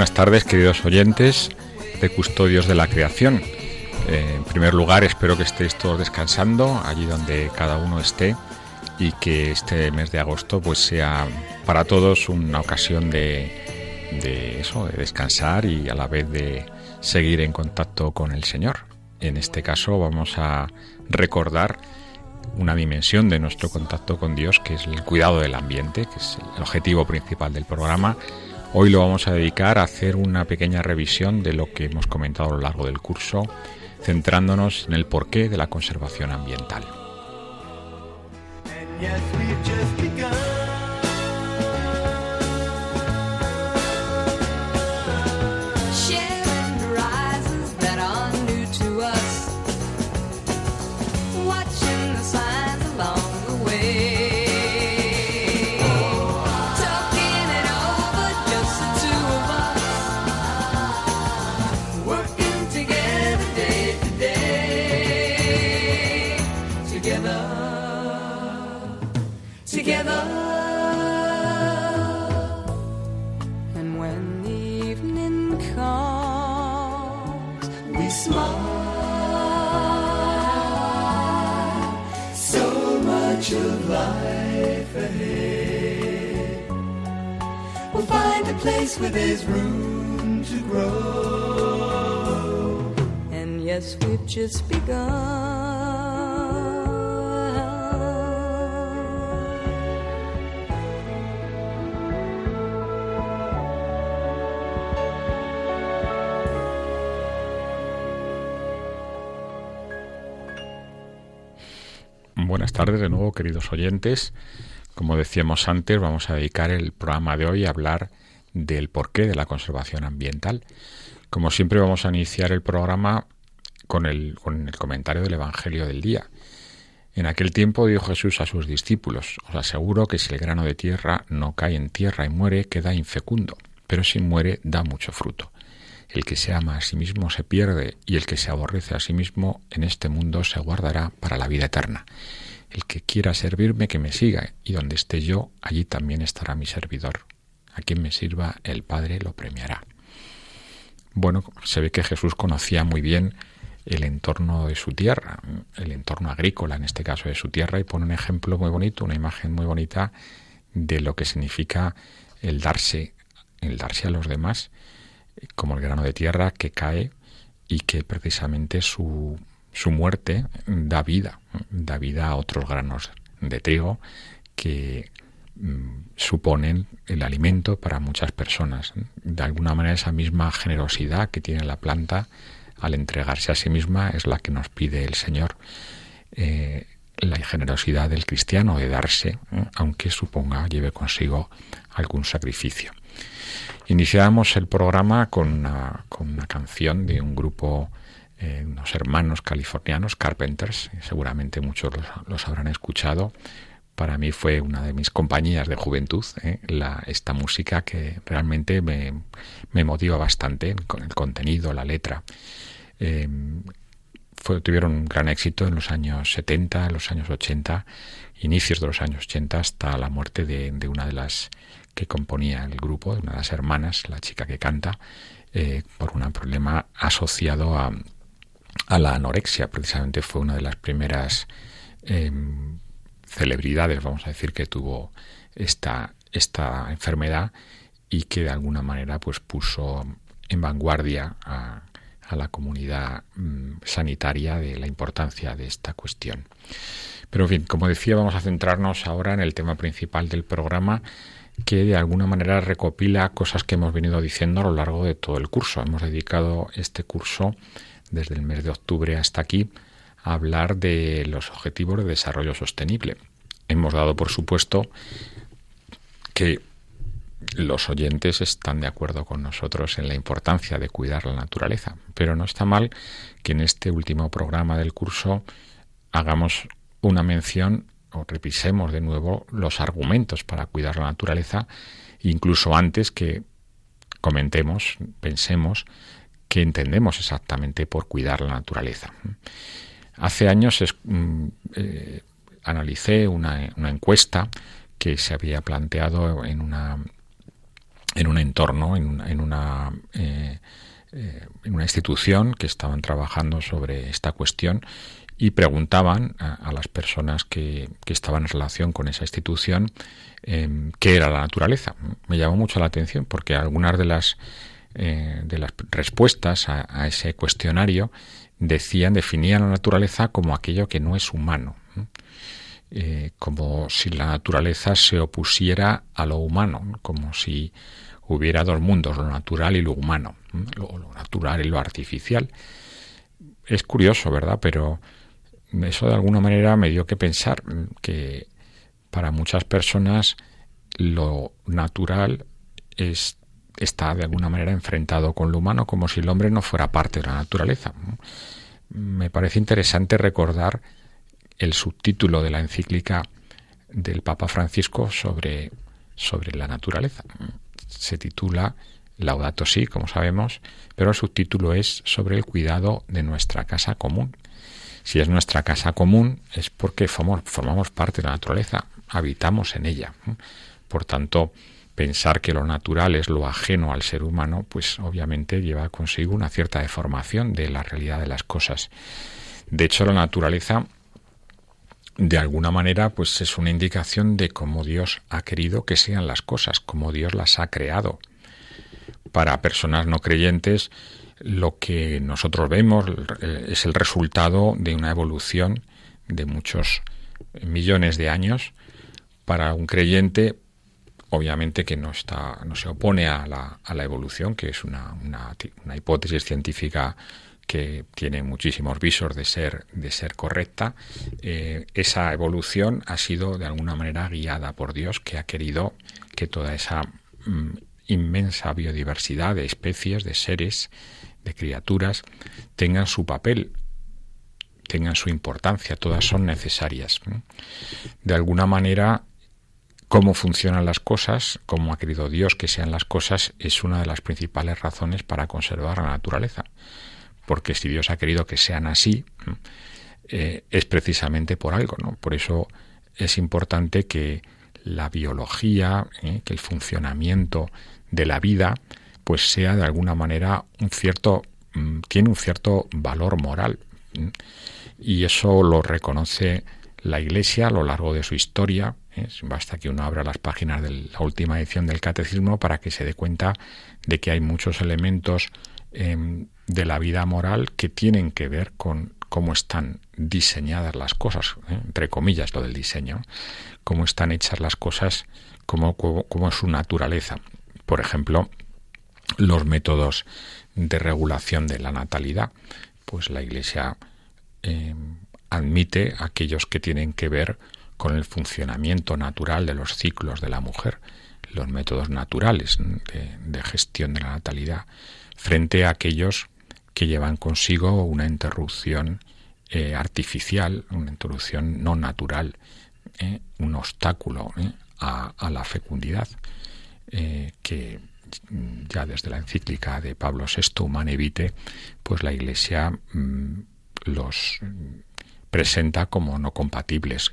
Buenas tardes, queridos oyentes de Custodios de la Creación. Eh, en primer lugar, espero que estéis todos descansando allí donde cada uno esté y que este mes de agosto pues sea para todos una ocasión de, de eso, de descansar y a la vez de seguir en contacto con el Señor. En este caso vamos a recordar una dimensión de nuestro contacto con Dios, que es el cuidado del ambiente, que es el objetivo principal del programa. Hoy lo vamos a dedicar a hacer una pequeña revisión de lo que hemos comentado a lo largo del curso, centrándonos en el porqué de la conservación ambiental. Much of life ahead. We'll find a place where there's room to grow. And yes, we've just begun. Buenas tardes de nuevo, queridos oyentes. Como decíamos antes, vamos a dedicar el programa de hoy a hablar del porqué de la conservación ambiental. Como siempre, vamos a iniciar el programa con el, comentario del Evangelio del día. En aquel tiempo dijo Jesús a sus discípulos, os aseguro que si el grano de tierra no cae en tierra y muere, queda infecundo, pero si muere, da mucho fruto. El que se ama a sí mismo se pierde, y el que se aborrece a sí mismo en este mundo se guardará para la vida eterna. El que quiera servirme, que me siga, y donde esté yo, allí también estará mi servidor. A quien me sirva, el Padre lo premiará. Bueno, se ve que Jesús conocía muy bien el entorno de su tierra, el entorno agrícola, en este caso de su tierra, y pone un ejemplo muy bonito, una imagen muy bonita de lo que significa el darse, el darse a los demás, como el grano de tierra que cae y que precisamente su, su muerte da vida, da vida a otros granos de trigo que mm, suponen el alimento para muchas personas. De alguna manera esa misma generosidad que tiene la planta al entregarse a sí misma es la que nos pide el Señor. Eh, la generosidad del cristiano de darse, ¿eh? aunque suponga, lleve consigo algún sacrificio. Iniciamos el programa con una, canción de un grupo, eh, unos hermanos californianos, Carpenters, seguramente muchos los, los habrán escuchado. Para mí fue una de mis compañías de juventud, eh, esta música que realmente me, motiva bastante con el contenido, la letra. Fue- tuvieron un gran éxito en los años 70, en los años 80, inicios de los años 80, hasta la muerte de una de las que componía el grupo, una de las hermanas, la chica que canta, eh, por un problema asociado a, a la anorexia. Precisamente fue una de las primeras eh, celebridades, vamos a decir, que tuvo esta, esta enfermedad y que de alguna manera pues puso en vanguardia a, a la comunidad mm, sanitaria de la importancia de esta cuestión. Pero en fin, como decía, vamos a centrarnos ahora en el tema principal del programa que de alguna manera recopila cosas que hemos venido diciendo a lo largo de todo el curso. Hemos dedicado este curso desde el mes de octubre hasta aquí a hablar de los objetivos de desarrollo sostenible. Hemos dado por supuesto que los oyentes están de acuerdo con nosotros en la importancia de cuidar la naturaleza, pero no está mal que en este último programa del curso hagamos una mención o repisemos de nuevo los argumentos para cuidar la naturaleza, incluso antes que comentemos, pensemos que entendemos exactamente por cuidar la naturaleza. Hace años mm, eh, analicé una, encuesta que se había planteado en una en un entorno, en una, en una, eh, eh, en una institución que estaban trabajando sobre esta cuestión y preguntaban a, a las personas que, que, estaban en relación con esa institución eh, qué era la naturaleza. Me llamó mucho la atención porque algunas de las, eh, de las respuestas a, a, ese cuestionario decían, definían la naturaleza como aquello que no es humano. Eh, como si la naturaleza se opusiera a lo humano, como si hubiera dos mundos, lo natural y lo humano, lo, lo, natural y lo artificial. Es curioso, ¿verdad? Pero eso de alguna manera me dio que pensar que para muchas personas lo natural es, está de alguna manera enfrentado con lo humano, como si el hombre no fuera parte de la naturaleza. Me parece interesante recordar el subtítulo de la encíclica del Papa Francisco sobre, sobre la naturaleza. Se titula Laudato Si, como sabemos, pero el subtítulo es sobre el cuidado de nuestra casa común. Si es nuestra casa común es porque formamos, parte de la naturaleza, habitamos en ella. Por tanto, pensar que lo natural es lo ajeno al ser humano, pues obviamente lleva consigo una cierta deformación de la realidad de las cosas. De hecho, la naturaleza de alguna manera pues es una indicación de cómo Dios ha querido que sean las cosas, cómo Dios las ha creado. Para personas no creyentes, lo que nosotros vemos es el resultado de una evolución de muchos millones de años. Para un creyente, obviamente que no está, no se opone a la, a la evolución, que es una, una, una hipótesis científica que tiene muchísimos visos de ser, de ser correcta, eh, esa evolución ha sido de alguna manera guiada por Dios, que ha querido que toda esa mm, inmensa biodiversidad de especies, de seres, de criaturas, tengan su papel, tengan su importancia, todas son necesarias. De alguna manera, cómo funcionan las cosas, cómo ha querido Dios que sean las cosas, es una de las principales razones para conservar la naturaleza porque si Dios ha querido que sean así, eh, es precisamente por algo, ¿no? Por eso es importante que la biología, eh, que el funcionamiento de la vida, pues sea de alguna manera un cierto, mm, tiene un cierto valor moral. Y eso lo reconoce la Iglesia a lo largo de su historia. ¿eh? Basta que uno abra las páginas de la última edición del Catecismo para que se dé cuenta de que hay muchos elementos eh, de la vida moral que tienen que ver con cómo están diseñadas las cosas, ¿eh? entre comillas lo del diseño, cómo están hechas las cosas, cómo, cómo, cómo es su naturaleza. Por ejemplo, los métodos de regulación de la natalidad. Pues la Iglesia eh, admite aquellos que tienen que ver con el funcionamiento natural de los ciclos de la mujer. los métodos naturales de, gestión de la natalidad frente a aquellos que llevan consigo una interrupción eh, artificial, una interrupción no natural, eh, un obstáculo a, a la fecundidad, que ya desde la encíclica de Pablo VI, Humane pues la Iglesia mm, los mm, presenta como no compatibles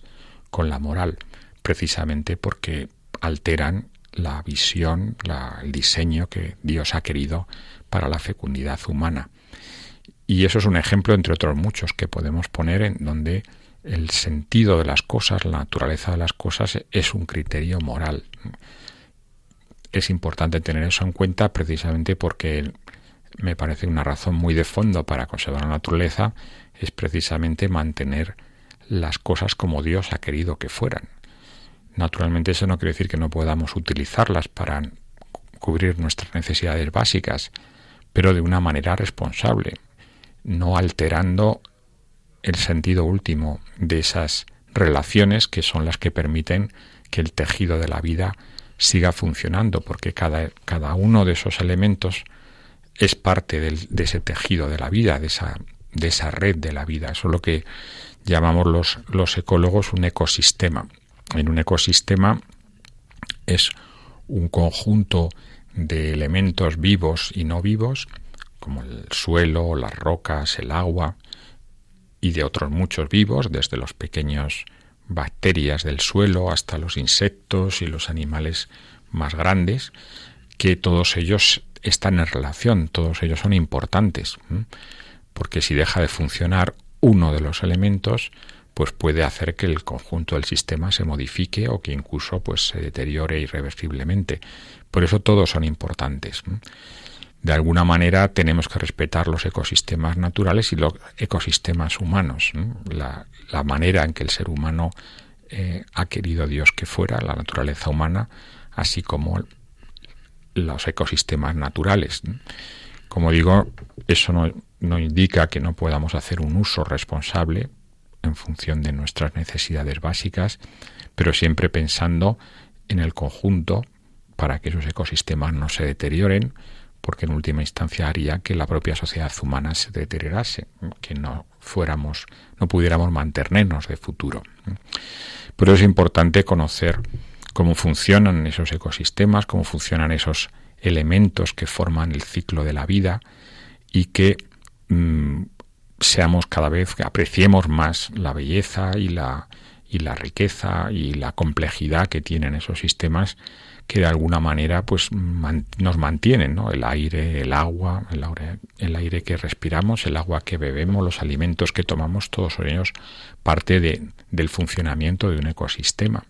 con la moral, precisamente porque alteran la visión, el diseño que Dios ha querido para la fecundidad humana. Y eso es un ejemplo, entre otros muchos, que podemos poner en donde el sentido de las cosas, la naturaleza de las cosas, es un criterio moral. Es importante tener eso en cuenta precisamente porque me parece una razón muy de fondo para conservar la naturaleza es precisamente mantener las cosas como Dios ha querido que fueran. Naturalmente eso no quiere decir que no podamos utilizarlas para cu- cubrir nuestras necesidades básicas, pero de una manera responsable, no alterando el sentido último de esas relaciones que son las que permiten que el tejido de la vida siga funcionando, porque cada, cada uno de esos elementos es parte de ese tejido de la vida, de esa, de esa red de la vida. Eso es lo que llamamos los, los ecólogos un ecosistema. En un ecosistema es un conjunto de elementos vivos y no vivos, como el suelo, las rocas, el agua, y de otros muchos vivos, desde los pequeños bacterias del suelo hasta los insectos y los animales más grandes, que todos ellos están en relación, todos ellos son importantes, porque si deja de funcionar uno de los elementos, pues puede hacer que el conjunto del sistema se modifique o que incluso pues se deteriore irreversiblemente. Por eso todos son importantes. De alguna manera tenemos que respetar los ecosistemas naturales y los ecosistemas humanos. ¿no? La, manera en que el ser humano eh, ha querido Dios que fuera, la naturaleza humana, así como los ecosistemas naturales. Como digo, eso no, no indica que no podamos hacer un uso responsable en función de nuestras necesidades básicas, pero siempre pensando en el conjunto para que esos ecosistemas no se deterioren, porque en última instancia haría que la propia sociedad humana se deteriorase, que no fuéramos, no pudiéramos mantenernos de futuro. Pero es importante conocer cómo funcionan esos ecosistemas, cómo funcionan esos elementos que forman el ciclo de la vida y que mm, seamos cada vez que apreciemos más la belleza y la y la riqueza y la complejidad que tienen esos sistemas que de alguna manera pues nos mantienen, ¿no? El aire, el agua, el aire, que respiramos, el agua que bebemos, los alimentos que tomamos, todos ellos parte de, del funcionamiento de un ecosistema.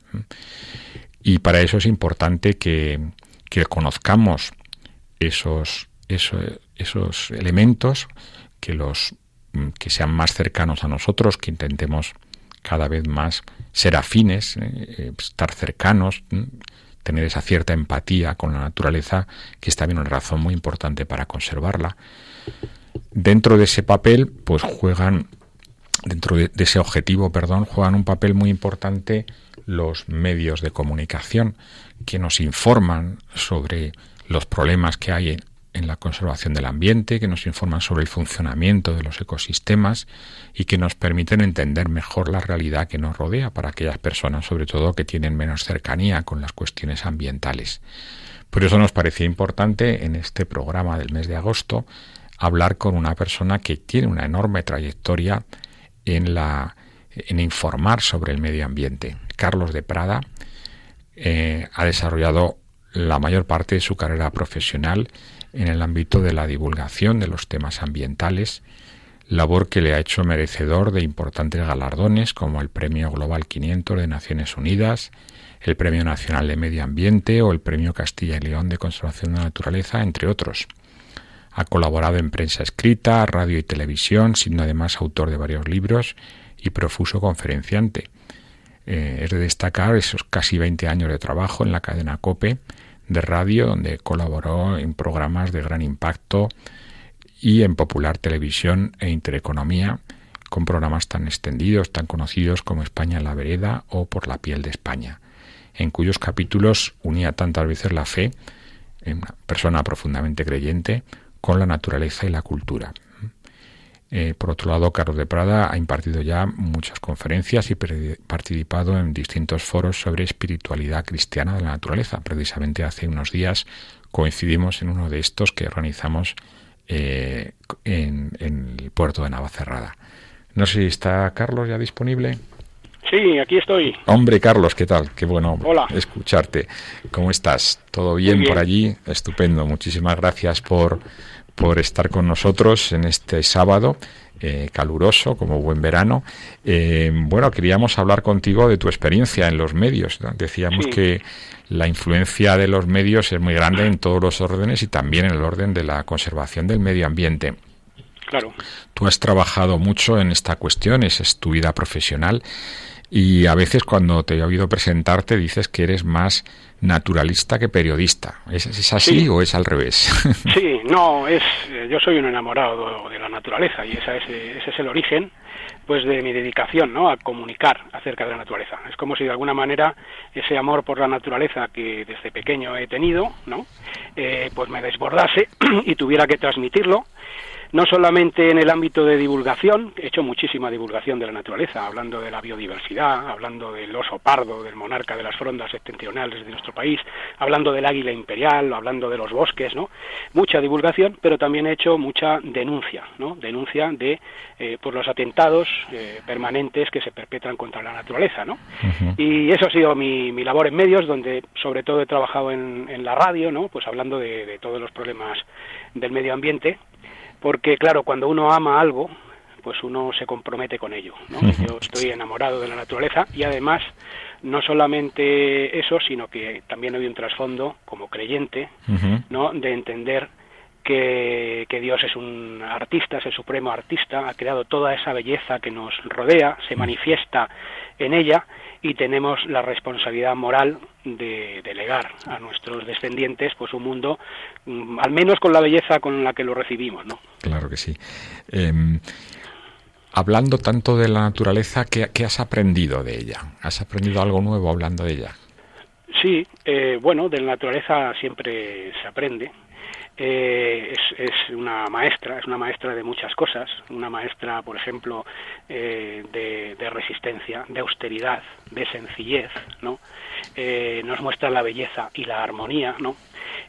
Y para eso es importante que, que conozcamos esos, esos, elementos, que los que sean más cercanos a nosotros, que intentemos cada vez más ser afines, eh, estar cercanos, tener esa cierta empatía con la naturaleza, que es también una razón muy importante para conservarla. Dentro de ese papel, pues juegan, dentro de, de ese objetivo, perdón, juegan un papel muy importante los medios de comunicación que nos informan sobre los problemas que hay en, la conservación del ambiente, que nos informan sobre el funcionamiento de los ecosistemas y que nos permiten entender mejor la realidad que nos rodea para aquellas personas, sobre todo, que tienen menos cercanía con las cuestiones ambientales. Por eso nos parecía importante en este programa del mes de agosto hablar con una persona que tiene una enorme trayectoria en la en informar sobre el medio ambiente. Carlos de Prada eh, ha desarrollado la mayor parte de su carrera profesional en el ámbito de la divulgación de los temas ambientales, labor que le ha hecho merecedor de importantes galardones como el Premio Global 500 de Naciones Unidas, el Premio Nacional de Medio Ambiente o el Premio Castilla y León de Conservación de la Naturaleza, entre otros. Ha colaborado en prensa escrita, radio y televisión, siendo además autor de varios libros y profuso conferenciante. Eh, es de destacar esos casi 20 años de trabajo en la cadena COPE de radio, donde colaboró en programas de gran impacto y en popular televisión e intereconomía, con programas tan extendidos, tan conocidos como España en la vereda o Por la piel de España. en cuyos capítulos unía tantas veces la fe, en una persona profundamente creyente, con la naturaleza y la cultura. Eh, por otro lado, Carlos de Prada ha impartido ya muchas conferencias y participado en distintos foros sobre espiritualidad cristiana de la naturaleza. Precisamente hace unos días coincidimos en uno de estos que organizamos eh, en, en el puerto de Navacerrada. No sé si está Carlos ya disponible. Sí, aquí estoy. Hombre, Carlos, ¿qué tal? Qué bueno Hola. escucharte. ¿Cómo estás? ¿Todo bien, bien. por allí? Estupendo. Muchísimas gracias por, por estar con nosotros en este sábado. eh, caluroso, como buen verano. Eh, bueno, queríamos hablar contigo de tu experiencia en los medios. ¿no? Decíamos Sí. que la influencia de los medios es muy grande en todos los órdenes y también en el orden de la conservación del medio ambiente. Claro. Tú has trabajado mucho en esta cuestión, esa es tu vida profesional y a veces cuando te he oído presentarte dices que eres más naturalista que periodista. ¿Es, es así Sí. o es al revés? Sí, no, es, eh, yo soy un enamorado de la naturaleza y esa es, eh, ese es el origen pues de mi dedicación ¿no? a comunicar acerca de la naturaleza. Es como si de alguna manera ese amor por la naturaleza que desde pequeño he tenido, ¿no? Eh, pues me desbordase y tuviera que transmitirlo no solamente en el ámbito de divulgación, he hecho muchísima divulgación de la naturaleza, hablando de la biodiversidad, hablando del oso pardo, del monarca de las frondas septentrionales de nuestro país, hablando del águila imperial, hablando de los bosques, ¿no? Mucha divulgación, pero también he hecho mucha denuncia, ¿no? Denuncia de eh, por los atentados eh, permanentes que se perpetran contra la naturaleza, ¿no? Y eso ha sido mi, mi labor en medios, donde sobre todo he trabajado en, en la radio, ¿no? Pues hablando de, de todos los problemas del medio ambiente, porque claro, cuando uno ama algo, pues uno se compromete con ello. ¿no? Yo estoy enamorado de la naturaleza y además no solamente eso, sino que también hay un trasfondo como creyente. ¿no? De entender que, que Dios es un artista, es el supremo artista, ha creado toda esa belleza que nos rodea, se manifiesta en ella y tenemos la responsabilidad moral de, de legar a nuestros descendientes pues un mundo mm, al menos con la belleza con la que lo recibimos, ¿no? Claro que sí. Em, hablando tanto de la naturaleza, ¿qué, qué has aprendido de ella? ¿Has aprendido algo nuevo hablando de ella? Sí, eh, bueno, de la naturaleza siempre se aprende. Eh, es, es una maestra, es una maestra de muchas cosas, una maestra, por ejemplo, eh, de, de resistencia, de austeridad, de sencillez, ¿no? Eh, nos muestra la belleza y la armonía, ¿no?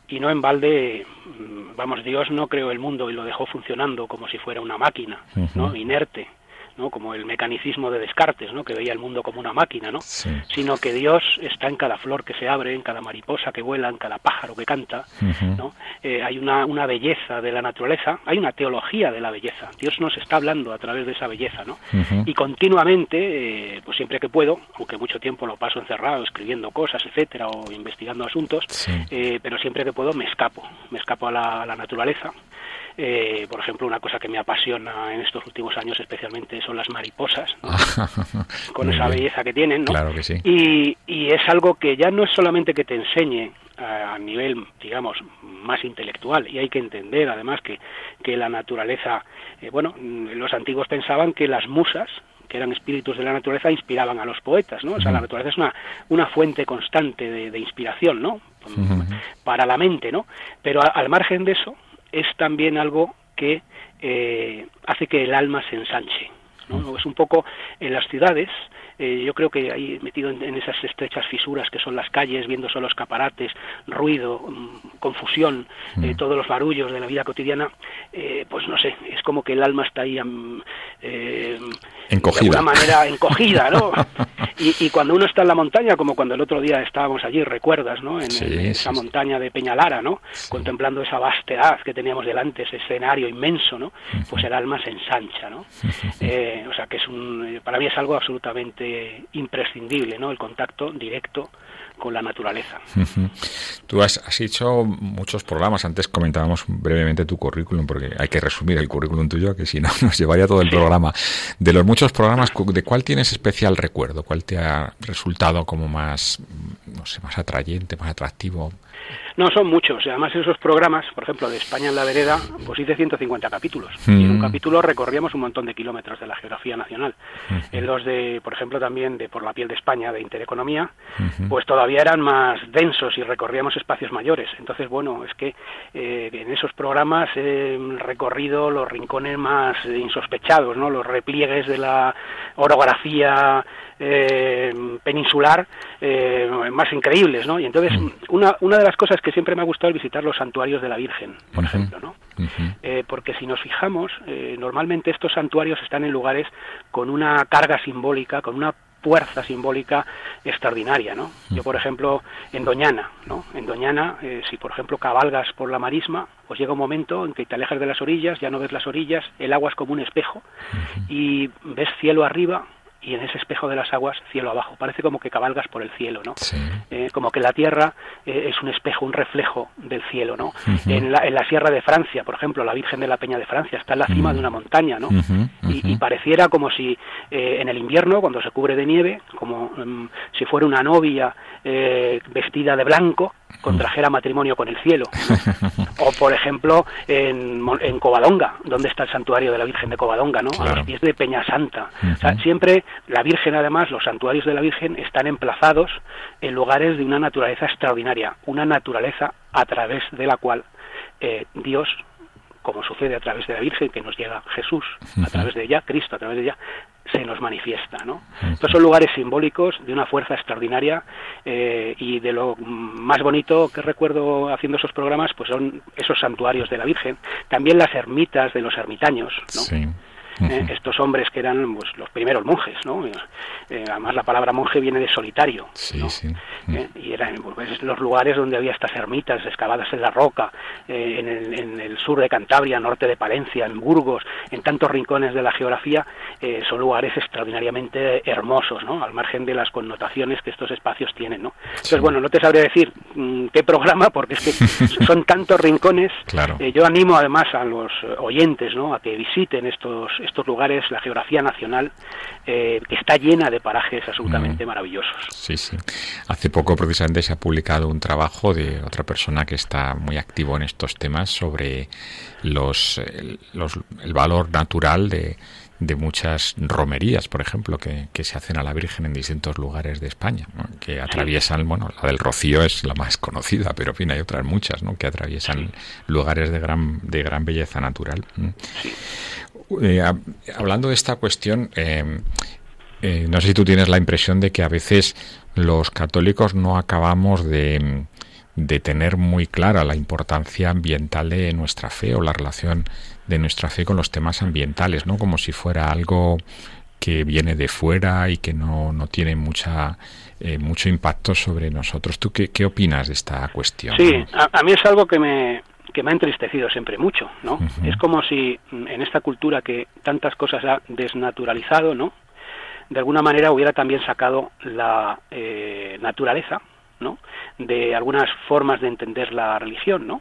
Y no en balde, mm, vamos, Dios no creó el mundo y lo dejó funcionando como si fuera una máquina, ¿no? Inerte, ¿no? Como el mecanicismo de Descartes, ¿no? Que veía el mundo como una máquina, ¿no? Sí. sino que Dios está en cada flor que se abre, en cada mariposa que vuela, en cada pájaro que canta. ¿no? Eh, hay una, una belleza de la naturaleza, hay una teología de la belleza. Dios nos está hablando a través de esa belleza, ¿no? Y continuamente, eh, pues siempre que puedo, aunque mucho tiempo lo paso encerrado escribiendo cosas, etcétera, o investigando asuntos, Sí. eh, pero siempre que puedo me escapo, me escapo a la, a la naturaleza. Eh, por ejemplo, una cosa que me apasiona en estos últimos años especialmente son las mariposas, ¿no? con esa belleza que tienen, ¿no? Claro que sí. Y, y es algo que ya no es solamente que te enseñe a, nivel, digamos, más intelectual, y hay que entender además que, que la naturaleza, eh, bueno, los antiguos pensaban que las musas, que eran espíritus de la naturaleza, inspiraban a los poetas, ¿no? O sea, la naturaleza es una, una fuente constante de, de inspiración, ¿no? Para la mente, ¿no? Pero a- al margen de eso, es también algo que eh, hace que el alma se ensanche, ¿no? Es un poco en las ciudades, eh, yo creo que ahí metido en, en esas estrechas fisuras que son las calles, viendo solo escaparates, ruido, mm, confusión, eh, todos los barullos de la vida cotidiana, eh, pues no sé, es como que el alma está ahí mm, eh, Encogida. de alguna manera encogida, ¿no? Y, y cuando uno está en la montaña, como cuando el otro día estábamos allí, recuerdas, ¿no? En, Sí, en esa sí, montaña de Peñalara, ¿no? Contemplando esa vastedad que teníamos delante, ese escenario inmenso, ¿no? Pues el alma se ensancha, ¿no? O sea que es un, para mí es algo absolutamente imprescindible, ¿no? El contacto directo con la naturaleza. Tú has, has hecho muchos programas. Antes comentábamos brevemente tu currículum, porque hay que resumir el currículum tuyo, que si no nos llevaría todo el programa. De los muchos programas, ¿de cuál tienes especial recuerdo? ¿Cuál te ha resultado como más, no sé, más atrayente, más atractivo? No, son muchos. Además, esos programas, por ejemplo, de España en la vereda, pues hice 150 capítulos. Y en un Mm. capítulo recorríamos un montón de kilómetros de la geografía nacional. En los de, por ejemplo, también de Por la piel de España, de Intereconomía, pues todavía eran más densos y recorríamos espacios mayores. Entonces, bueno, es que eh, en esos programas he recorrido los rincones más eh, insospechados, ¿no? Los repliegues de la orografía eh, peninsular eh, más increíbles, ¿no? Y entonces, una, una de las cosas que siempre me ha gustado es visitar los santuarios de la Virgen, por ejemplo, ¿no? Eh, porque si nos fijamos, eh, normalmente estos santuarios están en lugares con una carga simbólica, con una fuerza simbólica extraordinaria, ¿no? Yo, por ejemplo, en Doñana, ¿no? En Doñana, eh, si por ejemplo cabalgas por la marisma, pues llega un momento en que te alejas de las orillas, ya no ves las orillas, el agua es como un espejo y ves cielo arriba y en ese espejo de las aguas cielo abajo. Parece como que cabalgas por el cielo, ¿no? Sí. Eh, como que la tierra eh, es un espejo, un reflejo del cielo, ¿no? En, la, en la Sierra de Francia, por ejemplo, la Virgen de la Peña de Francia está en la cima de una montaña, ¿no? Y, pareciera como si eh, en el invierno, cuando se cubre de nieve, como mm, si fuera una novia eh, vestida de blanco, contrajera matrimonio con el cielo. o, por ejemplo, en, en Covadonga, donde está el santuario de la Virgen de Covadonga, ¿no? A los pies de Peña Santa. O sea, siempre la Virgen, además, los santuarios de la Virgen están emplazados en lugares de una naturaleza extraordinaria, una naturaleza a través de la cual eh, Dios, como sucede a través de la Virgen, que nos llega Jesús, a través de ella, Cristo a través de ella, se nos manifiesta, ¿no? Estos son lugares simbólicos de una fuerza extraordinaria eh, y de lo más bonito que recuerdo haciendo esos programas, pues son esos santuarios de la Virgen, también las ermitas de los ermitaños, ¿no? Sí. Eh, estos hombres que eran pues, los primeros monjes, ¿no? Eh, además la palabra monje viene de solitario, Sí, ¿no? sí. Eh, y eran pues, los lugares donde había estas ermitas excavadas en la roca, eh, en, el, en el sur de Cantabria, norte de Palencia, en Burgos, en tantos rincones de la geografía, eh, son lugares extraordinariamente hermosos, ¿no? Al margen de las connotaciones que estos espacios tienen, ¿no? Entonces, Sí. bueno, no te sabría decir mm, qué programa, porque es que son tantos rincones. Claro. Eh, yo animo además a los eh, oyentes, ¿no? A que visiten estos estos lugares, la geografía nacional, eh, que está llena de parajes absolutamente Mm. maravillosos. Sí, sí. Hace poco precisamente se ha publicado un trabajo de otra persona que está muy activo en estos temas sobre los, el, los- el valor natural de, de muchas romerías, por ejemplo, que, que se hacen a la Virgen en distintos lugares de España, ¿no? que atraviesan, bueno, la del Rocío es la más conocida, pero en fin, hay otras muchas, ¿no? que atraviesan lugares de gran, de gran belleza natural. Eh, hab- hablando de esta cuestión, eh, eh, no sé si tú tienes la impresión de que a veces los católicos no acabamos de, de tener muy clara la importancia ambiental de nuestra fe o la relación de nuestra fe con los temas ambientales, ¿no? Como si fuera algo que viene de fuera y que no, no tiene mucha eh, mucho impacto sobre nosotros. ¿Tú qué, qué opinas de esta cuestión? Sí, a mí es algo que me, que me ha entristecido siempre mucho, ¿no? Es como si mm, en esta cultura que tantas cosas ha desnaturalizado, ¿no? De alguna manera hubiera también sacado la eh, naturaleza, ¿no? De algunas formas de entender la religión, ¿no?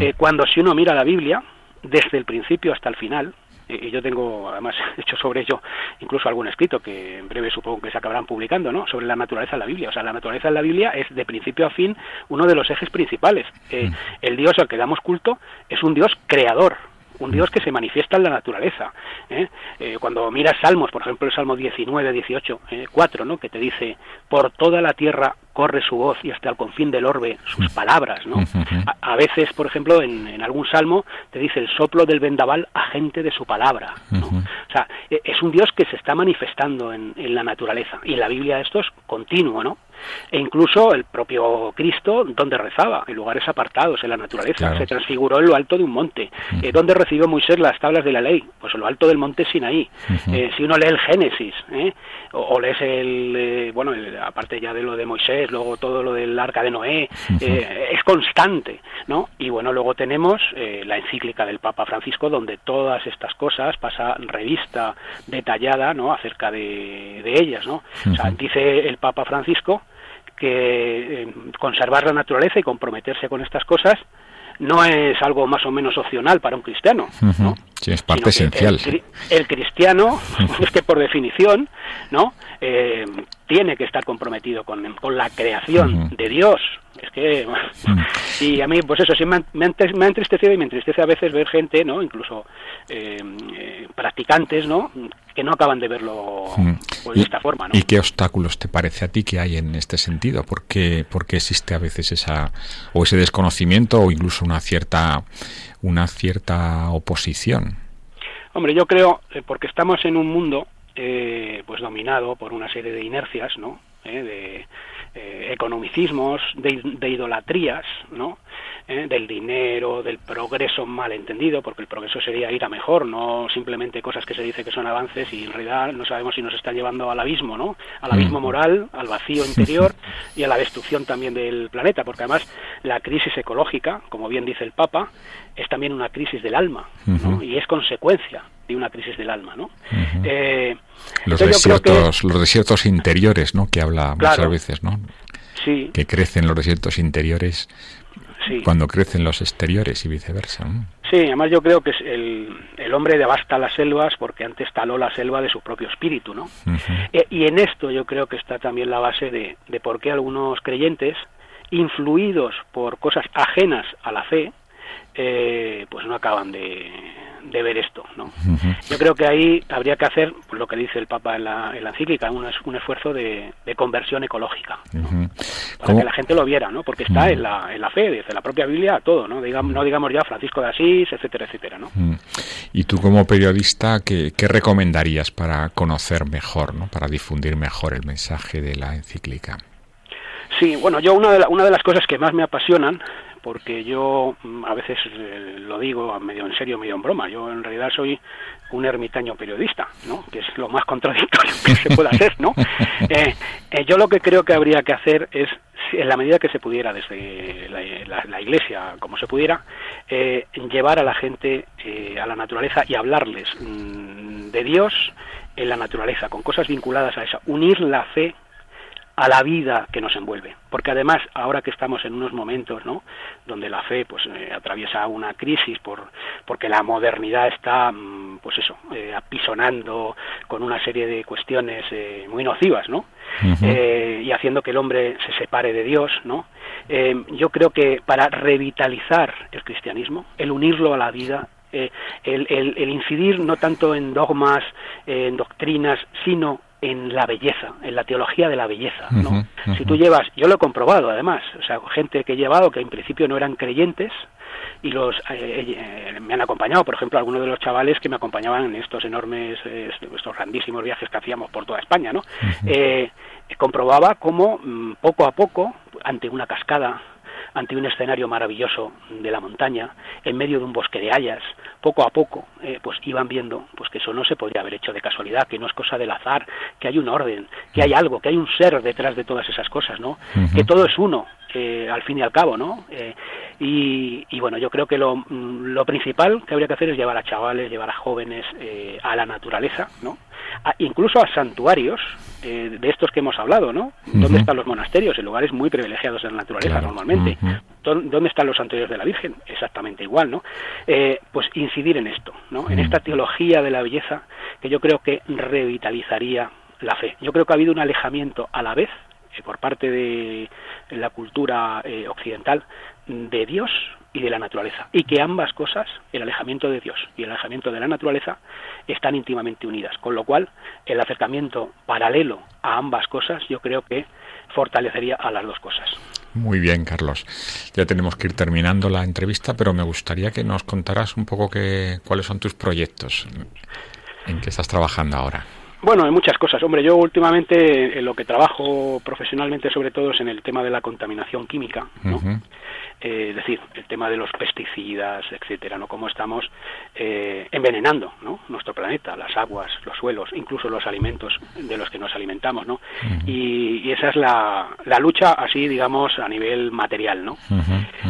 Eh, cuando si uno mira la Biblia, desde el principio hasta el final, y yo tengo además hecho sobre ello incluso algún escrito que en breve supongo que se acabarán publicando, ¿no? Sobre la naturaleza de la Biblia. O sea, la naturaleza de la Biblia es de principio a fin uno de los ejes principales. Eh, El Dios al que damos culto es un Dios creador, un Dios que se manifiesta en la naturaleza. ¿eh? Eh, cuando miras Salmos, por ejemplo el Salmo 19, 18, eh, 4, ¿no? que te dice, por toda la tierra corre su voz y hasta el confín del orbe sus palabras. ¿no? A, a veces, por ejemplo, en, en algún salmo te dice el soplo del vendaval agente de su palabra. O sea, e- es un Dios que se está manifestando en, en la naturaleza. Y en la Biblia esto es continuo, ¿no? E incluso el propio Cristo, donde rezaba, en lugares apartados, en la naturaleza. Claro. Se transfiguró en lo alto de un monte. Eh, ¿Dónde recibió Moisés las tablas de la ley? Pues en lo alto del monte Sinaí. Eh, si uno lee el Génesis, ¿eh? o, o lees el, bueno, el- aparte ya de lo de Moisés, luego todo lo del arca de Noé, eh, es constante, ¿no? Y bueno, luego tenemos eh, la encíclica del Papa Francisco, donde todas estas cosas pasa revista detallada, ¿no? Acerca de, de ellas, ¿no? O sea, dice el Papa Francisco que eh, conservar la naturaleza y comprometerse con estas cosas no es algo más o menos opcional para un cristiano. ¿no? Sí, es parte esencial. El, el cristiano, es que por definición, ¿no? Eh, tiene que estar comprometido con, con la creación de Dios. Es que, y a mí, pues eso, sí me, ha entes- me ha entristecido y me entristece a veces ver gente, ¿no? Incluso eh, eh, practicantes, ¿no? Que no acaban de verlo pues, de ¿Y- esta forma, ¿no? ¿Y qué obstáculos te parece a ti que hay en este sentido? ¿Por qué, por qué existe a veces esa o ese desconocimiento o incluso una cierta una cierta oposición? Hombre, yo creo, eh, porque estamos en un mundo eh, pues dominado por una serie de inercias, ¿no? Eh, de eh, economicismos, de, de idolatrías, ¿no? Eh, del dinero, del progreso mal entendido, porque el progreso sería ir a mejor, no simplemente cosas que se dice que son avances y en realidad no sabemos si nos están llevando al abismo, ¿no? Al abismo moral, al vacío interior y a la destrucción también del planeta, porque además la crisis ecológica, como bien dice el Papa, es también una crisis del alma, ¿no? Y es consecuencia de una crisis del alma, ¿no? Eh, Los desiertos, los desiertos interiores, ¿no? Que habla muchas veces, ¿no? que sí, Que crecen los desiertos interiores sí. cuando crecen los exteriores y viceversa. ¿no? Sí, además yo creo que es el, el hombre devasta las selvas porque antes taló la selva de su propio espíritu, ¿no? Eh, y en esto yo creo que está también la base de, de por qué algunos creyentes, influidos por cosas ajenas a la fe, eh, pues no acaban de, de ver esto, ¿no? Yo creo que ahí habría que hacer pues, lo que dice el Papa en la, en la encíclica, un, es- un esfuerzo de, de conversión ecológica, ¿no? Para ¿Cómo- que la gente lo viera, ¿no? Porque está en la, en la fe, desde la propia Biblia, todo, ¿no? Digamos, no digamos ya Francisco de Asís, etcétera, etcétera, ¿no? Y tú como periodista, ¿qué, qué recomendarías para conocer mejor, ¿no? para difundir mejor el mensaje de la encíclica? Sí, bueno, yo una de, la- una de las cosas que más me apasionan, porque yo mm, a veces eh, lo digo a medio en serio, medio en broma, yo en realidad soy un ermitaño periodista, ¿no? Que es lo más contradictorio que se pueda hacer, ¿no? Eh, eh, yo lo que creo que habría que hacer es, en la medida que se pudiera desde la, la- la Iglesia, como se pudiera, eh, llevar a la gente eh, a la naturaleza y hablarles mm, de Dios en la naturaleza, con cosas vinculadas a esa, unir la fe a la vida que nos envuelve. Porque además, ahora que estamos en unos momentos, ¿no? Donde la fe, pues, eh, atraviesa una crisis por, porque la modernidad está, mm, pues eso, eh, apisonando con una serie de cuestiones eh, muy nocivas, ¿no? Eh, y haciendo que el hombre se separe de Dios, ¿no? Yo creo que para revitalizar el cristianismo, el unirlo a la vida, eh, el, el- el incidir no tanto en dogmas, eh, en doctrinas, sino en la belleza, en la teología de la belleza, ¿no? Si tú llevas, yo lo he comprobado además, o sea, gente que he llevado que en principio no eran creyentes y los eh, eh, me han acompañado, por ejemplo, algunos de los chavales que me acompañaban en estos enormes, eh, estos grandísimos viajes que hacíamos por toda España, ¿no? Eh, comprobaba cómo mm, poco a poco, ante una cascada, ante un escenario maravilloso de la montaña, en medio de un bosque de hayas, poco a poco, eh, pues iban viendo pues que eso no se podría haber hecho de casualidad, que no es cosa del azar, que hay un orden, que hay algo, que hay un ser detrás de todas esas cosas, ¿no? Que todo es uno, eh, al fin y al cabo, ¿no? Eh, y, y bueno, yo creo que lo, mm, lo principal que habría que hacer es llevar a chavales, llevar a jóvenes eh, a la naturaleza, ¿no? A- incluso a santuarios eh, de estos que hemos hablado, ¿no? ¿Dónde están los monasterios? En lugares muy privilegiados de la naturaleza Claro. normalmente. ¿Dó- ¿Dónde están los santuarios de la Virgen? Exactamente igual, ¿no? Eh, pues incidir en esto, ¿no? En esta teología de la belleza que yo creo que revitalizaría la fe. Yo creo que ha habido un alejamiento a la vez eh, por parte de la cultura eh, occidental de Dios y de la naturaleza y que ambas cosas, el alejamiento de Dios y el alejamiento de la naturaleza, están íntimamente unidas, con lo cual el acercamiento paralelo a ambas cosas yo creo que fortalecería a las dos cosas. Muy bien, Carlos. Ya tenemos que ir terminando la entrevista, pero me gustaría que nos contaras un poco que, cuáles son tus proyectos, en qué estás trabajando ahora. Bueno, en muchas cosas. Hombre, yo últimamente en lo que trabajo profesionalmente sobre todo es en el tema de la contaminación química, ¿no? Eh, es decir, el tema de los pesticidas, etcétera, ¿no? Cómo estamos eh, envenenando, ¿no? Nuestro planeta, las aguas, los suelos, incluso los alimentos de los que nos alimentamos, ¿no? y, y esa es la, la lucha así, digamos, a nivel material, ¿no?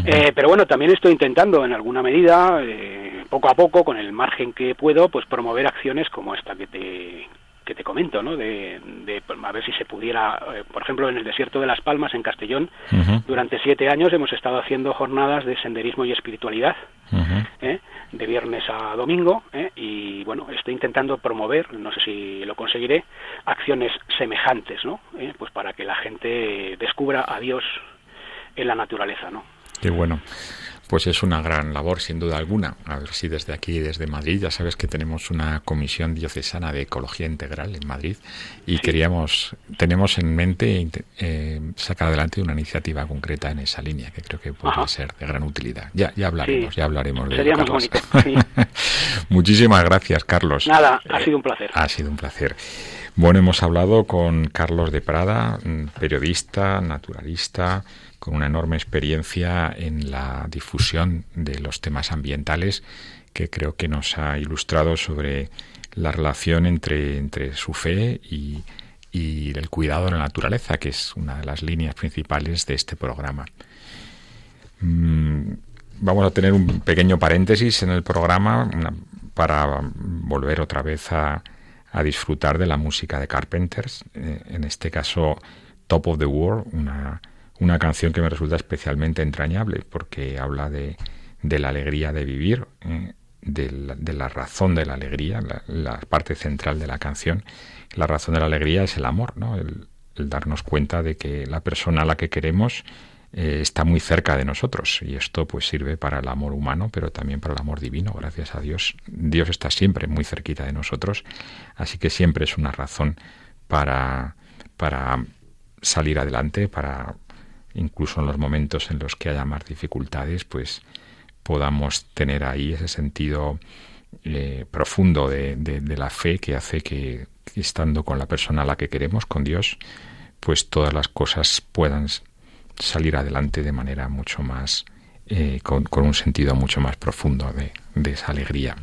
Eh, pero bueno, también estoy intentando en alguna medida, eh, poco a poco, con el margen que puedo, pues promover acciones como esta que te, que te comento, ¿no? De, de, pues, a ver si se pudiera, eh, por ejemplo, en el desierto de Las Palmas, en Castellón, durante siete años hemos estado haciendo jornadas de senderismo y espiritualidad. ¿eh? de viernes a domingo, ¿eh? y bueno, estoy intentando promover, no sé si lo conseguiré, acciones semejantes, ¿no? ¿Eh? Pues para que la gente descubra a Dios en la naturaleza, ¿no? Qué bueno. Pues es una gran labor, sin duda alguna. A ver si desde aquí, desde Madrid, ya sabes que tenemos una comisión diocesana de ecología integral en Madrid y queríamos, tenemos en mente eh, sacar adelante una iniciativa concreta en esa línea que creo que podría Ajá. ser de gran utilidad. Ya, ya hablaremos, Sí. ya hablaremos de Sería ello, muy Carlos. bonito, sí. Muchísimas gracias, Carlos. Nada, ha Eh, sido un placer. ha sido un placer. Bueno, hemos hablado con Carlos de Prada, mm, periodista, naturalista, con una enorme experiencia en la difusión de los temas ambientales, que creo que nos ha ilustrado sobre la relación entre, entre su fe y, el cuidado de la naturaleza, que es una de las líneas principales de este programa. Mm, Vamos a tener un pequeño paréntesis en el programa para volver otra vez a, a disfrutar de la música de Carpenters, eh, en este caso Top of the World, una, una canción que me resulta especialmente entrañable porque habla de, de la alegría de vivir, eh, de, la, razón de la alegría, la, parte central de la canción. La razón de la alegría es el amor, ¿no? el, el darnos cuenta de que la persona a la que queremos eh, está muy cerca de nosotros y esto pues sirve para el amor humano pero también para el amor divino gracias a Dios Dios está siempre muy cerquita de nosotros así que siempre es una razón para para salir adelante para incluso en los momentos en los que haya más dificultades pues podamos tener ahí ese sentido eh, profundo de, la fe que hace que, estando con la persona a la que queremos con Dios pues todas las cosas puedan salir adelante de manera mucho más, eh, con, con un sentido mucho más profundo de, de esa alegría.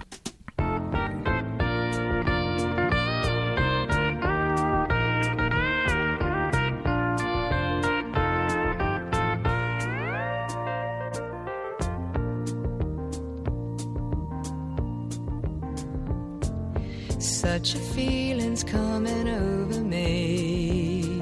Such a feeling's coming over me.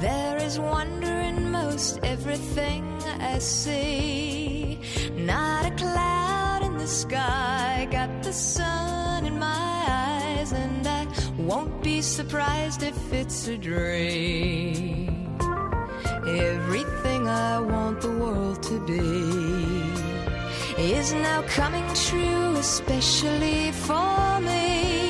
There is wonder in most everything I see. Not a cloud in the sky, got the sun in my eyes, and I won't be surprised if it's a dream. Everything I want the world to be is now coming true, especially for me.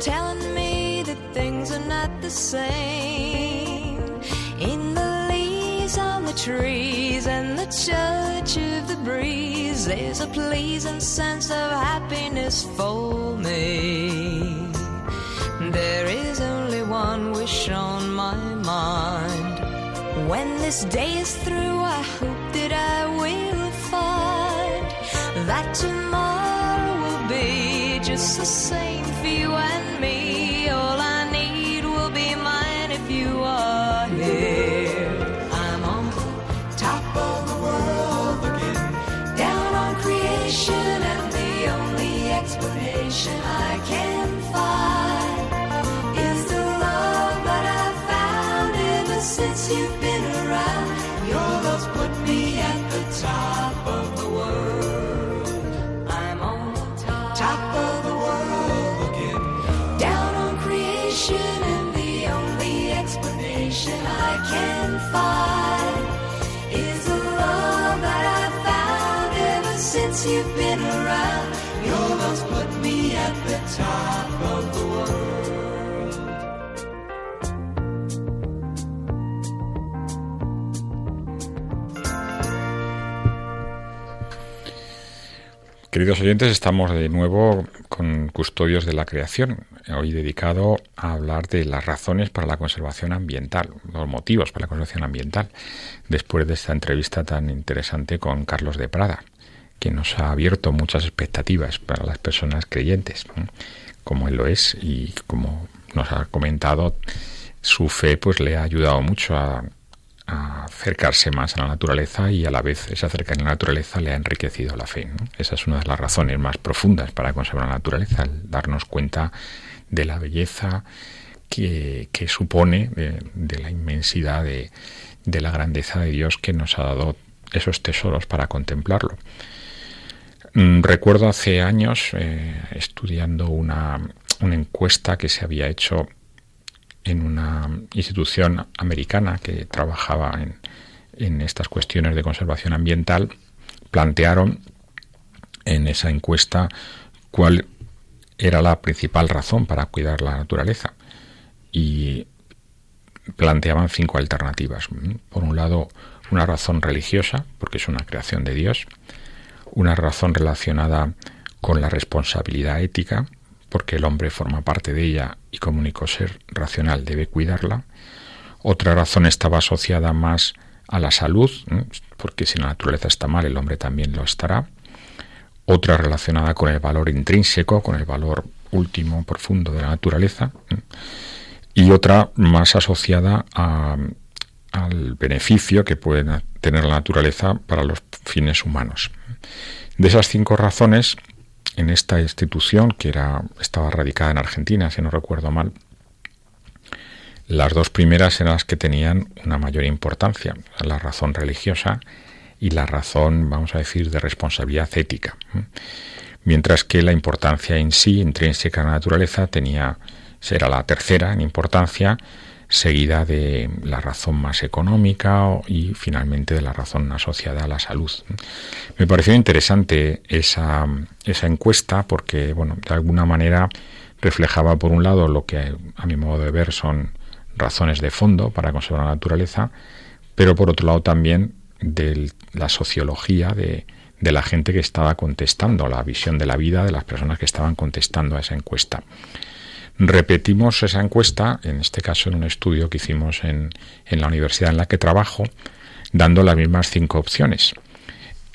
telling me that things are not the same. In the leaves on the trees and the touch of the breeze, there's a pleasing sense of happiness for me. There is only one wish on my mind. When this day is through, I hope that I will find that tomorrow will be just the same you've been around. Your love's put me at the top of the world. I'm on the top of the world down on creation, and the only explanation I can find is the love that I've found ever since you've been around. Your love's put me at the top of the world. Queridos oyentes, estamos de nuevo con Custodios de la Creación, hoy dedicado a hablar de las razones para la conservación ambiental, los motivos para la conservación ambiental, después de esta entrevista tan interesante con Carlos de Prada, que nos ha abierto muchas expectativas para las personas creyentes, como él lo es y como nos ha comentado, su fe pues le ha ayudado mucho a acercarse más a la naturaleza y a la vez esa cercanía a la naturaleza le ha enriquecido la fe. Esa es una de las razones más profundas para conservar la naturaleza, el darnos cuenta de la belleza que, supone, de, la inmensidad de, la grandeza de Dios que nos ha dado esos tesoros para contemplarlo. Mm, recuerdo hace años eh, estudiando una encuesta que se había hecho en una institución americana que trabajaba en, estas cuestiones de conservación ambiental, plantearon en esa encuesta cuál era la principal razón para cuidar la naturaleza. Y planteaban cinco alternativas. Por un lado, una razón religiosa, porque es una creación de Dios, una razón relacionada con la responsabilidad ética, porque el hombre forma parte de ella y como único ser racional debe cuidarla. Otra razón estaba asociada más a la salud, porque si la naturaleza está mal, el hombre también lo estará. Otra relacionada con el valor intrínseco, con el valor último, profundo de la naturaleza. Y otra más asociada al beneficio que puede tener la naturaleza para los fines humanos. De esas cinco razones, en esta institución, que era, estaba radicada en Argentina, si no recuerdo mal, las dos primeras eran las que tenían una mayor importancia, la razón religiosa y la razón, vamos a decir, de responsabilidad ética. Mientras que la importancia en sí, intrínseca a la naturaleza, tenía, era la tercera en importancia, seguida de la razón más económica y finalmente de la razón asociada a la salud. Me pareció interesante esa, esa encuesta porque, bueno, de alguna manera reflejaba por un lado lo que a mi modo de ver son razones de fondo para conservar la naturaleza, pero por otro lado también de la sociología de, de la gente que estaba contestando, la visión de la vida de las personas que estaban contestando a esa encuesta. Repetimos esa encuesta, en este caso en un estudio que hicimos en, en la universidad en la que trabajo, dando las mismas cinco opciones.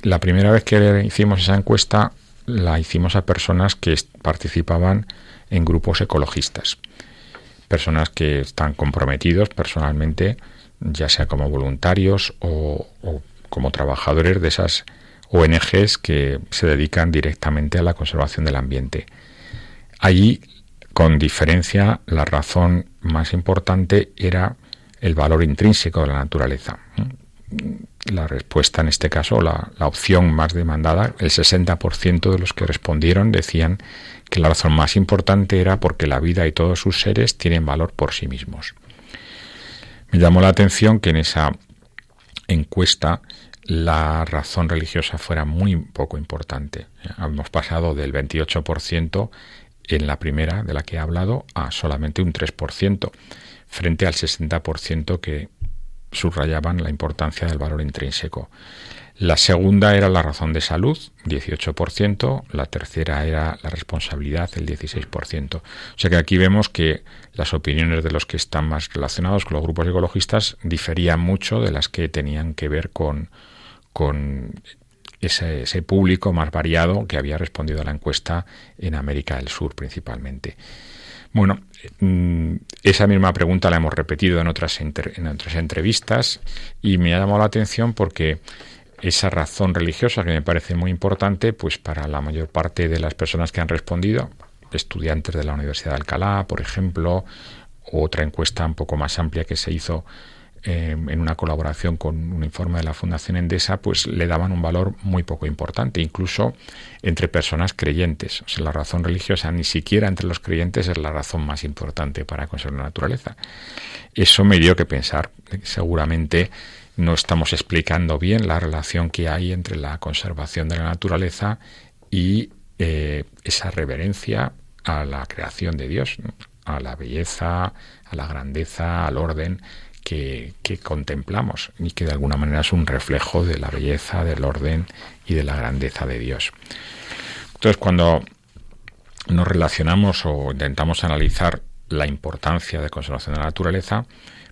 La primera vez que hicimos esa encuesta la hicimos a personas que participaban en grupos ecologistas, personas que están comprometidos personalmente, ya sea como voluntarios o, o como trabajadores de esas ONGs que se dedican directamente a la conservación del ambiente. Allí con diferencia, la razón más importante era el valor intrínseco de la naturaleza. La respuesta en este caso, la, opción más demandada, el 60% de los que respondieron decían que la razón más importante era porque la vida y todos sus seres tienen valor por sí mismos. Me llamó la atención que en esa encuesta la razón religiosa fuera muy poco importante. Hemos pasado del 28% en la primera de la que he hablado a solamente un 3%, frente al 60% que subrayaban la importancia del valor intrínseco. La segunda era la razón de salud, 18%, la tercera era la responsabilidad, el 16%. O sea que aquí vemos que las opiniones de los que están más relacionados con los grupos ecologistas diferían mucho de las que tenían que ver con, con ese, público más variado que había respondido a la encuesta en América del Sur principalmente. Bueno, mm, esa misma pregunta la hemos repetido en otras, en otras entrevistas y me ha llamado la atención porque esa razón religiosa que me parece muy importante, pues para la mayor parte de las personas que han respondido, estudiantes de la Universidad de Alcalá, por ejemplo, otra encuesta un poco más amplia que se hizo eh, en una colaboración con un informe de la Fundación Endesa, pues le daban un valor muy poco importante, incluso entre personas creyentes. La razón religiosa ni siquiera entre los creyentes es la razón más importante para conservar la naturaleza. Eso me dio que pensar. Seguramente no estamos explicando bien la relación que hay entre la conservación de la naturaleza y eh, esa reverencia a la creación de Dios, a la belleza, a la grandeza, al orden que, contemplamos y que de alguna manera es un reflejo de la belleza, del orden y de la grandeza de Dios. Entonces, cuando nos relacionamos o intentamos analizar la importancia de conservación de la naturaleza,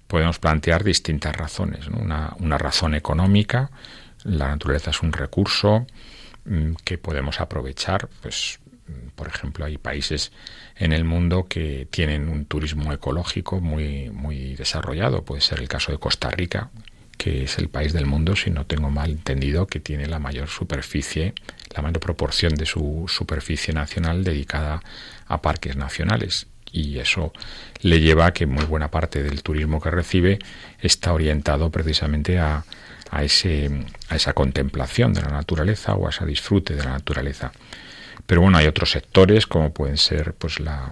podemos plantear distintas razones. Una, una, razón económica, la naturaleza es un recurso mm, que podemos aprovechar, pues por ejemplo, hay países en el mundo que tienen un turismo ecológico muy, desarrollado. Puede ser el caso de Costa Rica, que es el país del mundo, si no tengo mal entendido, que tiene la mayor superficie, la mayor proporción de su superficie nacional dedicada a parques nacionales. Y eso le lleva a que muy buena parte del turismo que recibe está orientado precisamente a, a, ese, a esa contemplación de la naturaleza o a ese disfrute de la naturaleza. Pero bueno, hay otros sectores como pueden ser pues la,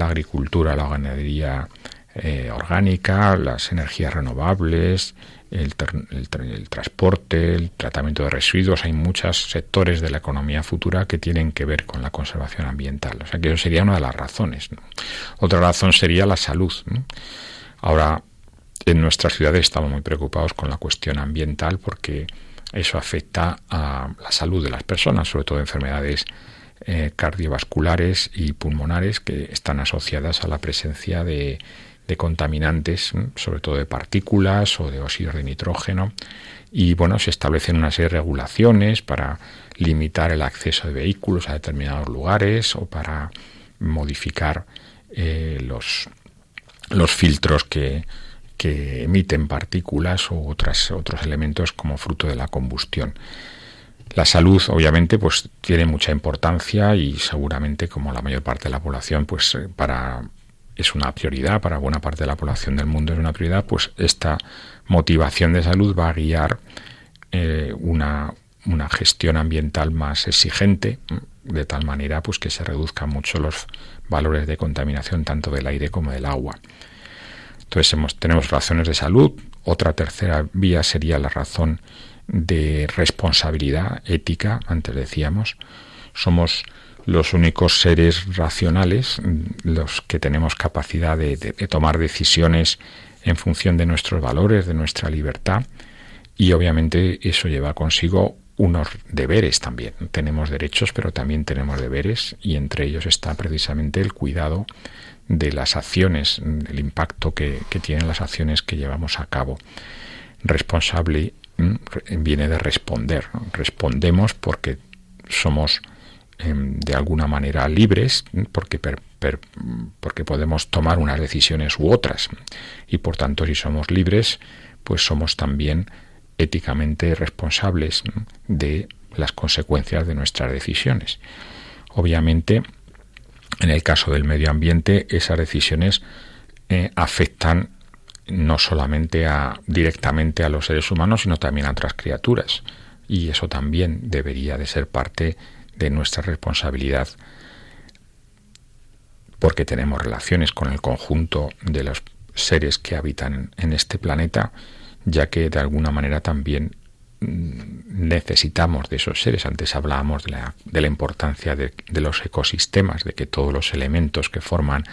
agricultura, la ganadería eh, orgánica, las energías renovables, el, el, transporte, el tratamiento de residuos. Hay muchos sectores de la economía futura que tienen que ver con la conservación ambiental. O sea que eso sería una de las razones. Otra razón sería la salud. Ahora, en nuestras ciudades estamos muy preocupados con la cuestión ambiental porque eso afecta a la salud de las personas, sobre todo enfermedades eh, cardiovasculares y pulmonares que están asociadas a la presencia de, contaminantes, sobre todo de partículas o de óxidos de nitrógeno. Y bueno, se establecen una serie de regulaciones para limitar el acceso de vehículos a determinados lugares o para modificar eh, los, los filtros que, que emiten partículas u otras, otros elementos como fruto de la combustión. La salud, obviamente, pues tiene mucha importancia y seguramente, como la mayor parte de la población, pues eh, para es una prioridad para buena parte de la población del mundo es una prioridad, pues esta motivación de salud va a guiar eh, una, una gestión ambiental más exigente, de tal manera pues que se reduzcan mucho los valores de contaminación tanto del aire como del agua. Entonces hemos, tenemos razones de salud. Otra tercera vía sería la razón de responsabilidad ética, antes decíamos, somos los únicos seres racionales, los que tenemos capacidad de, tomar decisiones en función de nuestros valores, de nuestra libertad, y obviamente eso lleva consigo unos deberes también. Tenemos derechos, pero también tenemos deberes, y entre ellos está precisamente el cuidado de las acciones, el impacto que, que tienen las acciones que llevamos a cabo. Responsable viene de responder. Respondemos porque somos em, de alguna manera libres, porque, porque podemos tomar unas decisiones u otras. Y por tanto, si somos libres, pues somos también éticamente responsables de las consecuencias de nuestras decisiones. Obviamente, en el caso del medio ambiente, esas decisiones eh, afectan no solamente a, directamente a los seres humanos, sino también a otras criaturas. Y eso también debería de ser parte de nuestra responsabilidad porque tenemos relaciones con el conjunto de los seres que habitan en este planeta, ya que de alguna manera también mm, necesitamos de esos seres. Antes hablábamos de la, de la importancia de, los ecosistemas, de que todos los elementos que forman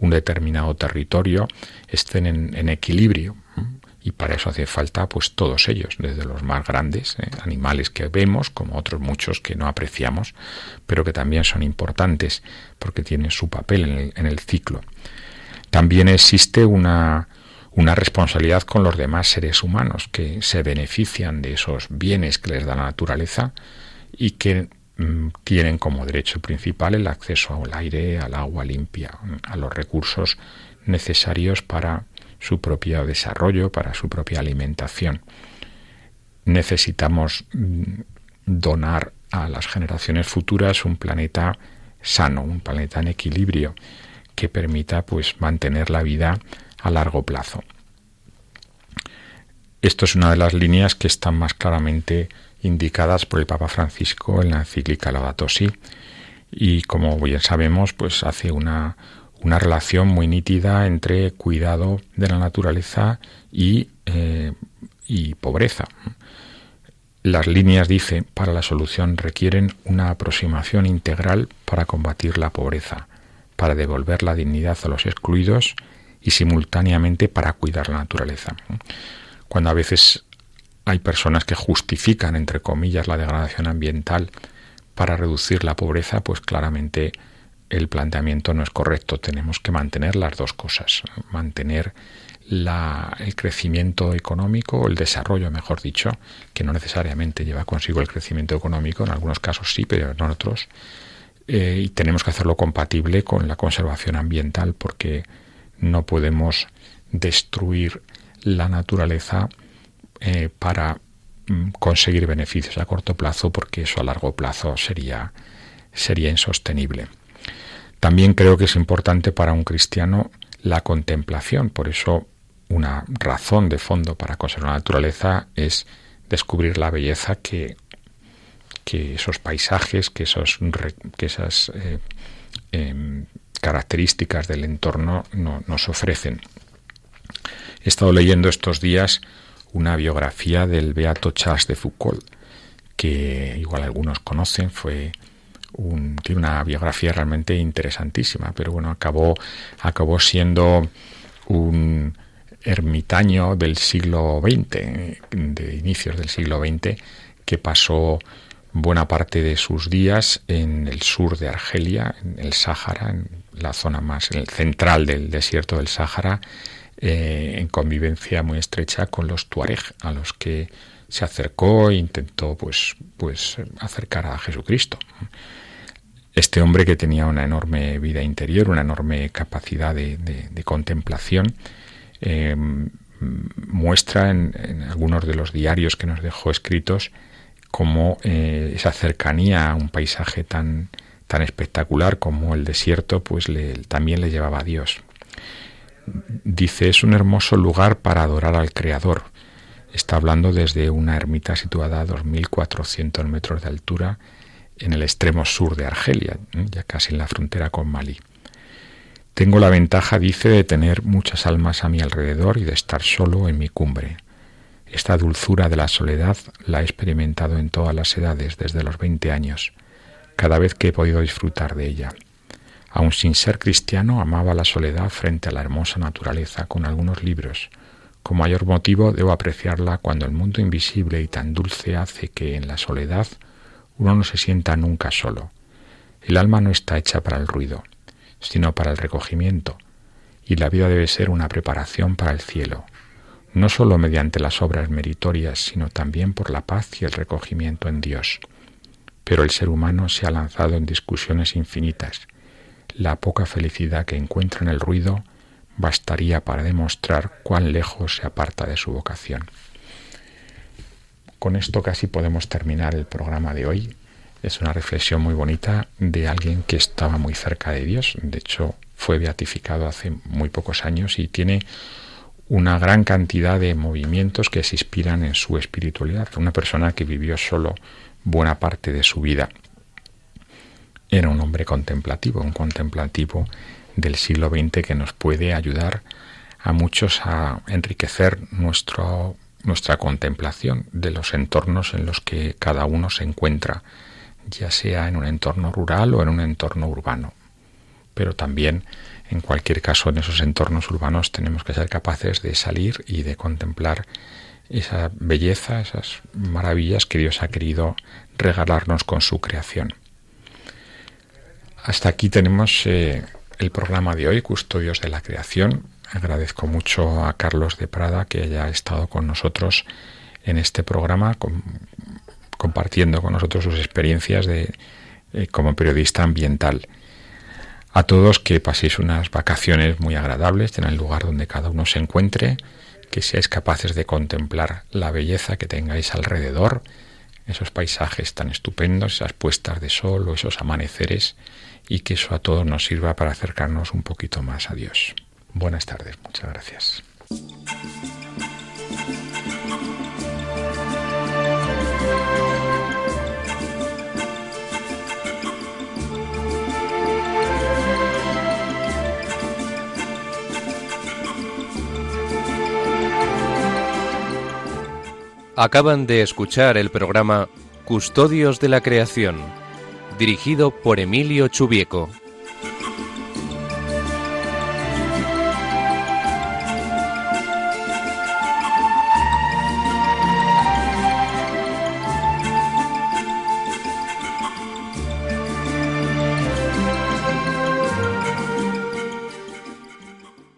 un determinado territorio estén en, equilibrio. Y para eso hace falta pues todos ellos, desde los más grandes, ¿eh? animales que vemos, como otros muchos que no apreciamos, pero que también son importantes porque tienen su papel en el, ciclo. También existe una, una responsabilidad con los demás seres humanos que se benefician de esos bienes que les da la naturaleza y que tienen como derecho principal el acceso al aire, al agua limpia, a los recursos necesarios para su propio desarrollo, para su propia alimentación. Necesitamos mm, donar a las generaciones futuras un planeta sano, un planeta en equilibrio que permita pues mantener la vida a largo plazo. Esto es una de las líneas que están más claramente indicadas por el Papa Francisco en la encíclica Laudato Si y como bien sabemos pues hace una, una relación muy nítida entre cuidado de la naturaleza y, eh, y pobreza. Las líneas, dice, para la solución requieren una aproximación integral para combatir la pobreza, para devolver la dignidad a los excluidos y simultáneamente para cuidar la naturaleza. Cuando a veces hay personas que justifican, entre comillas, la degradación ambiental para reducir la pobreza, pues claramente el planteamiento no es correcto. Tenemos que mantener las dos cosas, mantener la, el crecimiento económico, el desarrollo, mejor dicho, que no necesariamente lleva consigo el crecimiento económico, en algunos casos sí, pero en otros. Eh, y tenemos que hacerlo compatible con la conservación ambiental porque no podemos destruir la naturaleza eh, para mm, conseguir beneficios a corto plazo porque eso a largo plazo sería, sería insostenible. También creo que es importante para un cristiano la contemplación, por eso una razón de fondo para conservar la naturaleza es descubrir la belleza que, que esos paisajes, que, esos, que esas eh, em, características del entorno nos ofrecen. He estado leyendo estos días una biografía del beato Charles de Foucault, que igual algunos conocen, fue tiene una biografía realmente interesantísima, pero bueno, acabó, acabó siendo un ermitaño del siglo XX, de inicios del siglo XX, que pasó buena parte de sus días en el sur de Argelia, en el Sáhara, en la zona más en el central del desierto del Sáhara, eh, en convivencia muy estrecha con los tuareg, a los que se acercó e intentó pues, pues acercar a Jesucristo. Este hombre que tenía una enorme vida interior, una enorme capacidad de, contemplación, eh, muestra en, algunos de los diarios que nos dejó escritos cómo eh, esa cercanía a un paisaje tan, tan espectacular como el desierto, pues le, también le llevaba a Dios. Dice, es un hermoso lugar para adorar al Creador. Está hablando desde una ermita situada a 2.400 metros de altura en el extremo sur de Argelia, ya casi en la frontera con Malí. Tengo la ventaja, dice, de tener muchas almas a mi alrededor y de estar solo en mi cumbre. Esta dulzura de la soledad la he experimentado en todas las edades, desde los 20 años, cada vez que he podido disfrutar de ella. Aun sin ser cristiano, amaba la soledad frente a la hermosa naturaleza con algunos libros. Con mayor motivo debo apreciarla cuando el mundo invisible y tan dulce hace que en la soledad uno no se sienta nunca solo. El alma no está hecha para el ruido, sino para el recogimiento, y la vida debe ser una preparación para el cielo, no sólo mediante las obras meritorias, sino también por la paz y el recogimiento en Dios. Pero el ser humano se ha lanzado en discusiones infinitas. La poca felicidad que encuentra en el ruido bastaría para demostrar cuán lejos se aparta de su vocación. Con esto casi podemos terminar el programa de hoy. Es una reflexión muy bonita de alguien que estaba muy cerca de Dios. De hecho, fue beatificado hace muy pocos años y tiene una gran cantidad de movimientos que se inspiran en su espiritualidad. Una persona que vivió solo buena parte de su vida. Era un hombre contemplativo, un contemplativo del siglo XX que nos puede ayudar a muchos a enriquecer nuestro nuestra contemplación de los entornos en los que cada uno se encuentra, ya sea en un entorno rural o en un entorno urbano. Pero también, en cualquier caso, en esos entornos urbanos tenemos que ser capaces de salir y de contemplar esa belleza, esas maravillas que Dios ha querido regalarnos con su creación. Hasta aquí tenemos eh, el programa de hoy, Custodios de la Creación. Agradezco mucho a Carlos de Prada que haya estado con nosotros en este programa, compartiendo con nosotros sus experiencias de, eh, como periodista ambiental. A todos que paséis unas vacaciones muy agradables en el lugar donde cada uno se encuentre, que seáis capaces de contemplar la belleza que tengáis alrededor, esos paisajes tan estupendos, esas puestas de sol o esos amaneceres, y que eso a todos nos sirva para acercarnos un poquito más a Dios. Buenas tardes, muchas gracias. Acaban de escuchar el programa Custodios de la Creación, dirigido por Emilio Chubieco.